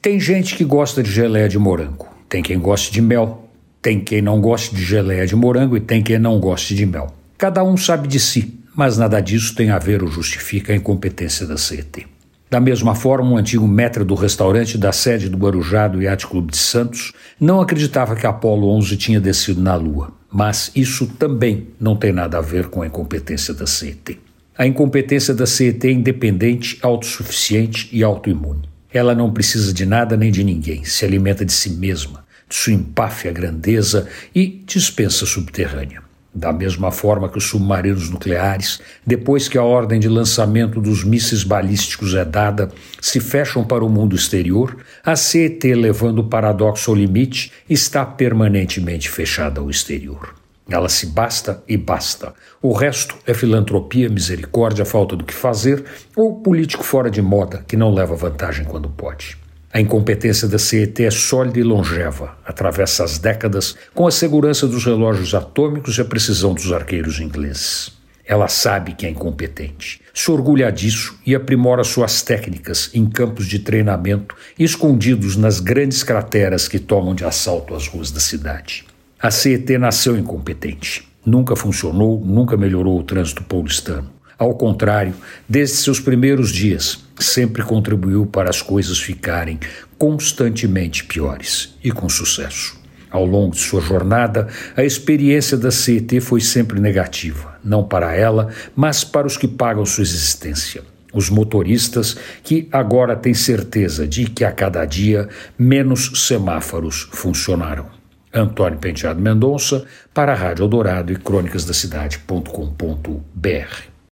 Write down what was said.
Tem gente que gosta de geleia de morango, tem quem goste de mel, tem quem não goste de geleia de morango e tem quem não goste de mel. Cada um sabe de si, mas nada disso tem a ver ou justifica a incompetência da CET. Da mesma forma, um antigo metra do restaurante da sede do Guarujá do Yacht Clube de Santos não acreditava que Apolo 11 tinha descido na Lua, mas isso também não tem nada a ver com a incompetência da CET. A incompetência da CET é independente, autossuficiente e autoimune. Ela não precisa de nada nem de ninguém, se alimenta de si mesma, de sua empáfia grandeza e dispensa subterrânea. Da mesma forma que os submarinos nucleares, depois que a ordem de lançamento dos mísseis balísticos é dada, se fecham para o mundo exterior, a CET, levando o paradoxo ao limite, está permanentemente fechada ao exterior. Ela se basta e basta. O resto é filantropia, misericórdia, falta do que fazer ou político fora de moda que não leva vantagem quando pode. A incompetência da CET é sólida e longeva, atravessa as décadas com a segurança dos relógios atômicos e a precisão dos arqueiros ingleses. Ela sabe que é incompetente, se orgulha disso e aprimora suas técnicas em campos de treinamento escondidos nas grandes crateras que tomam de assalto as ruas da cidade. A CET nasceu incompetente. Nunca funcionou, nunca melhorou o trânsito paulistano. Ao contrário, desde seus primeiros dias, sempre contribuiu para as coisas ficarem constantemente piores e com sucesso. Ao longo de sua jornada, a experiência da CET foi sempre negativa, não para ela, mas para os que pagam sua existência. Os motoristas que agora têm certeza de que a cada dia menos semáforos funcionarão. Antônio Penteado Mendonça, para a Rádio Eldorado e crônicasdacidade.com.br.